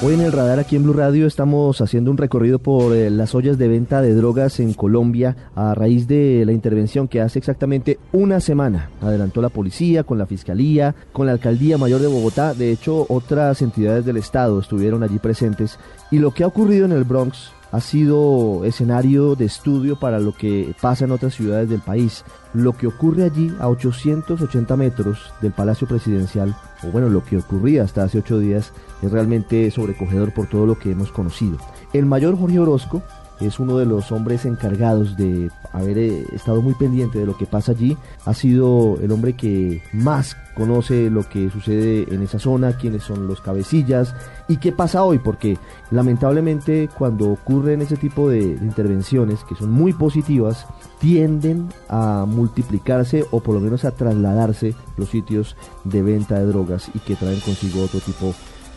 Hoy en el radar aquí en Blue Radio estamos haciendo un recorrido por eh, las ollas de venta de drogas en Colombia a raíz de la intervención que hace exactamente una semana adelantó la policía con la fiscalía, con la alcaldía mayor de Bogotá. De hecho, otras entidades del estado estuvieron allí presentes y lo que ha ocurrido en el Bronx ha sido escenario de estudio para lo que pasa en otras ciudades del país. Lo que ocurre allí a 880 metros del Palacio Presidencial, o bueno, lo que ocurría hasta hace ocho días, es realmente sobrecogedor por todo lo que hemos conocido. El mayor Jorge Orozco es uno de los hombres encargados de haber eh, estado muy pendiente de lo que pasa allí. Ha sido el hombre que más conoce lo que sucede en esa zona, quiénes son los cabecillas y qué pasa hoy, porque lamentablemente cuando ocurren ese tipo de intervenciones que son muy positivas, tienden a multiplicarse o por lo menos a trasladarse los sitios de venta de drogas y que traen consigo otro tipo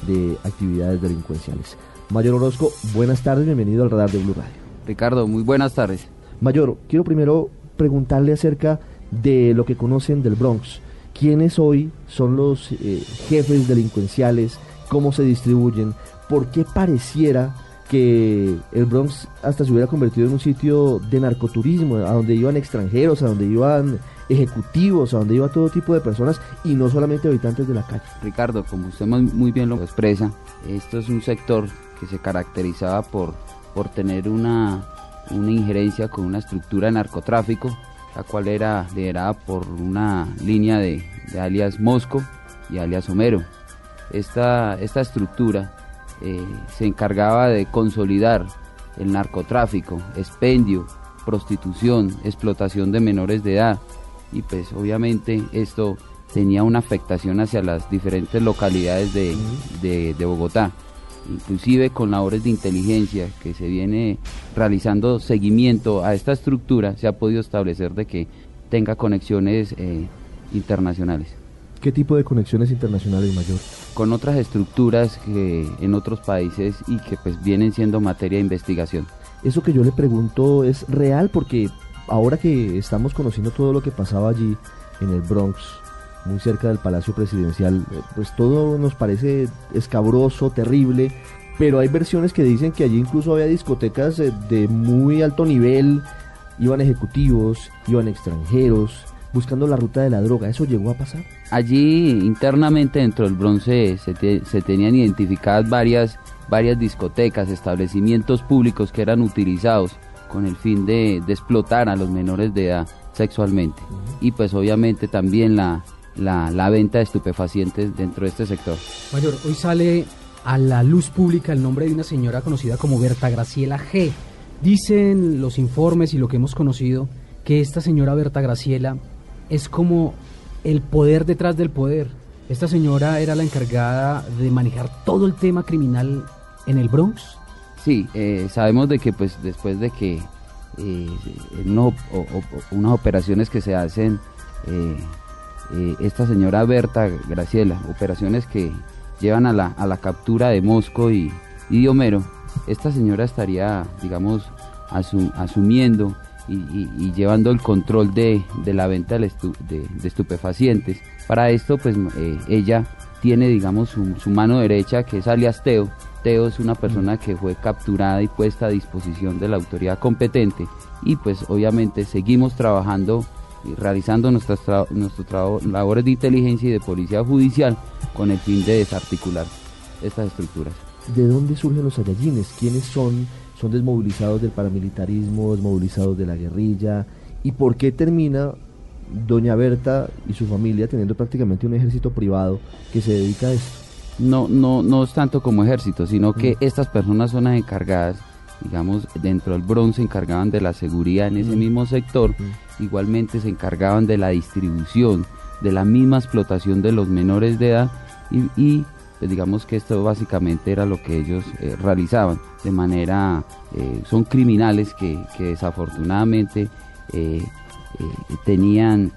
de actividades delincuenciales. Mayor Orozco, buenas tardes, bienvenido al radar de Blue Radio. Ricardo, muy buenas tardes. Mayor, quiero primero preguntarle acerca de lo que conocen del Bronx. ¿Quiénes hoy son los eh, jefes delincuenciales? ¿Cómo se distribuyen? ¿Por qué pareciera que el Bronx hasta se hubiera convertido en un sitio de narcoturismo, a donde iban extranjeros, a donde iban ejecutivos, a donde iba todo tipo de personas y no solamente habitantes de la calle? Ricardo, como usted muy bien lo expresa, esto es un sector que se caracterizaba por, por tener una, una injerencia con una estructura de narcotráfico, la cual era liderada por una línea de, alias Mosco y alias Homero. Esta, esta estructura eh, se encargaba de consolidar el narcotráfico, expendio, prostitución, explotación de menores de edad y pues obviamente esto tenía una afectación hacia las diferentes localidades de, de Bogotá inclusive con labores de inteligencia que se viene realizando seguimiento a esta estructura, se ha podido establecer de que tenga conexiones eh, internacionales. ¿Qué tipo de conexiones internacionales mayor? Con otras estructuras que en otros países y que pues vienen siendo materia de investigación. Eso que yo le pregunto es real porque ahora que estamos conociendo todo lo que pasaba allí en el Bronx, muy cerca del Palacio Presidencial, eh, pues todo nos parece escabroso, terrible, pero hay versiones que dicen que allí incluso había discotecas eh, de muy alto nivel, iban ejecutivos, iban extranjeros, buscando la ruta de la droga. ¿Eso llegó a pasar? Allí internamente dentro del bronce se, tenían identificadas varias, varias discotecas, establecimientos públicos que eran utilizados con el fin de, explotar a los menores de edad sexualmente. Y pues obviamente también la, la, venta de estupefacientes dentro de este sector. Mayor, hoy sale a la luz pública el nombre de una señora conocida como Berta Graciela G. Dicen los informes y lo que hemos conocido que esta señora Berta Graciela es como el poder detrás del poder. Esta señora era la encargada de manejar todo el tema criminal en el Bronx. Sí, eh, sabemos de que pues después de que eh, no, unas operaciones que se hacen eh, eh, esta señora Berta Graciela, operaciones que llevan a la, a la captura de Mosco y, y, Homero, esta señora estaría, digamos, asumiendo y, llevando el control de, la venta de, estupefacientes. Para esto, pues eh, ella tiene, digamos, su, su, mano derecha, que es alias Teo. Teo es una persona que fue capturada y puesta a disposición de la autoridad competente. Y pues obviamente seguimos trabajando realizando nuestras, nuestras labores de inteligencia y de policía judicial con el fin de desarticular estas estructuras. ¿De dónde surgen los ayallines? ¿Quiénes son? ¿Son desmovilizados del paramilitarismo, desmovilizados de la guerrilla? ¿Y por qué termina doña Berta y su familia teniendo prácticamente un ejército privado que se dedica a esto? No, no, no es tanto como ejército, sino que mm. estas personas son las encargadas digamos, dentro del bronce encargaban de la seguridad en ese mm. mismo sector, mm. Igualmente se encargaban de la distribución, de la misma explotación de los menores de edad y, pues digamos que esto básicamente era lo que ellos eh, realizaban de manera, eh, son criminales que, que desafortunadamente eh, tenían,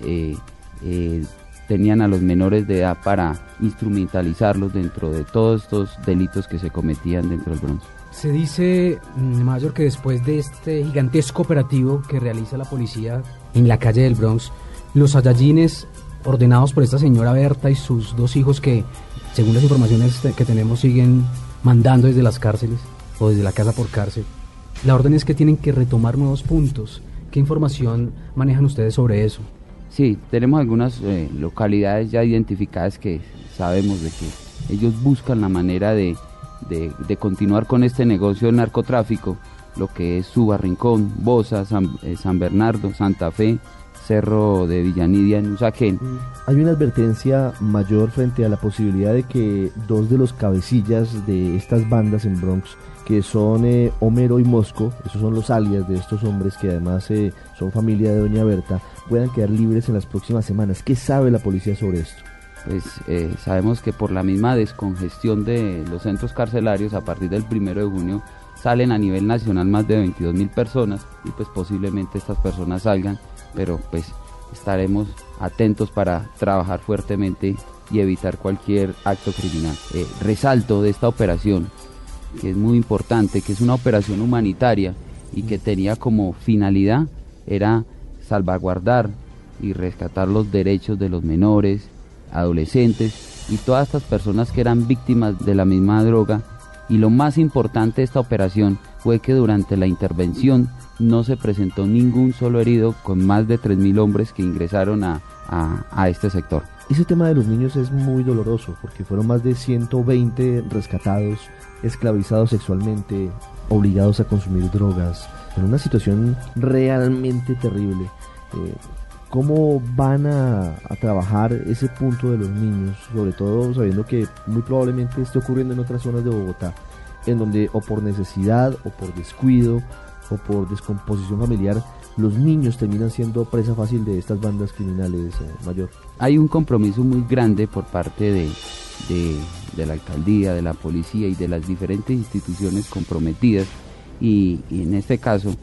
tenían a los menores de edad para instrumentalizarlos dentro de todos estos delitos que se cometían dentro del Bronx. Se dice, mm, Mayor, que después de este gigantesco operativo que realiza la policía en la calle del Bronx, los ayayines ordenados por esta señora Berta y sus dos hijos que, según las informaciones que tenemos, siguen mandando desde las cárceles o desde la casa por cárcel. La orden es que tienen que retomar nuevos puntos. ¿Qué información manejan ustedes sobre eso? Sí, tenemos algunas eh, localidades ya identificadas que sabemos de que ellos buscan la manera de, de, continuar con este negocio del narcotráfico, lo que es Suba Rincón, Bosa, San, eh, San Bernardo, Santa Fe, cerro de Villanidia en Usaquén. Hay una advertencia mayor frente a la posibilidad de que dos de los cabecillas de estas bandas en Bronx, que son eh, Homero y Mosco, esos son los alias de estos hombres que además eh, son familia de Doña Berta, puedan quedar libres en las próximas semanas. ¿Qué sabe la policía sobre esto? Pues eh, sabemos que por la misma descongestión de los centros carcelarios a partir del primero de junio salen a nivel nacional más de 22 mil personas y pues posiblemente estas personas salgan pero pues estaremos atentos para trabajar fuertemente y evitar cualquier acto criminal. Eh, resalto de esta operación, que es muy importante, que es una operación humanitaria y que tenía como finalidad era salvaguardar y rescatar los derechos de los menores, adolescentes y todas estas personas que eran víctimas de la misma droga. Y lo más importante de esta operación fue que durante la intervención no se presentó ningún solo herido con más de 3.000 hombres que ingresaron a, este sector. Ese tema de los niños es muy doloroso porque fueron más de 120 rescatados, esclavizados sexualmente, obligados a consumir drogas, en una situación realmente terrible. Eh, ¿Cómo van a, trabajar ese punto de los niños? Sobre todo sabiendo que muy probablemente esté ocurriendo en otras zonas de Bogotá, en donde o por necesidad o por descuido o por descomposición familiar, los niños terminan siendo presa fácil de estas bandas criminales eh, mayor. Hay un compromiso muy grande por parte de, la alcaldía, de la policía y de las diferentes instituciones comprometidas y, en este caso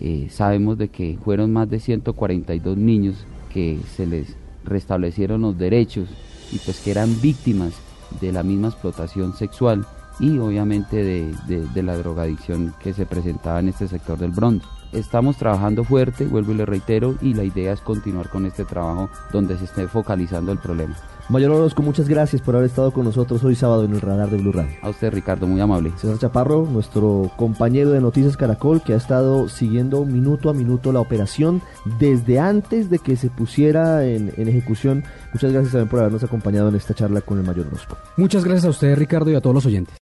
eh, sabemos de que fueron más de 142 niños que se les restablecieron los derechos y pues que eran víctimas de la misma explotación sexual y obviamente de, la drogadicción que se presentaba en este sector del Bronx. Estamos trabajando fuerte, vuelvo y le reitero, y la idea es continuar con este trabajo donde se esté focalizando el problema. Mayor Orozco, muchas gracias por haber estado con nosotros hoy sábado en el radar de Blue Radio. A usted, Ricardo, muy amable. César Chaparro, nuestro compañero de Noticias Caracol, que ha estado siguiendo minuto a minuto la operación desde antes de que se pusiera en, en ejecución. Muchas gracias también por habernos acompañado en esta charla con el Mayor Orozco. Muchas gracias a usted, Ricardo, y a todos los oyentes.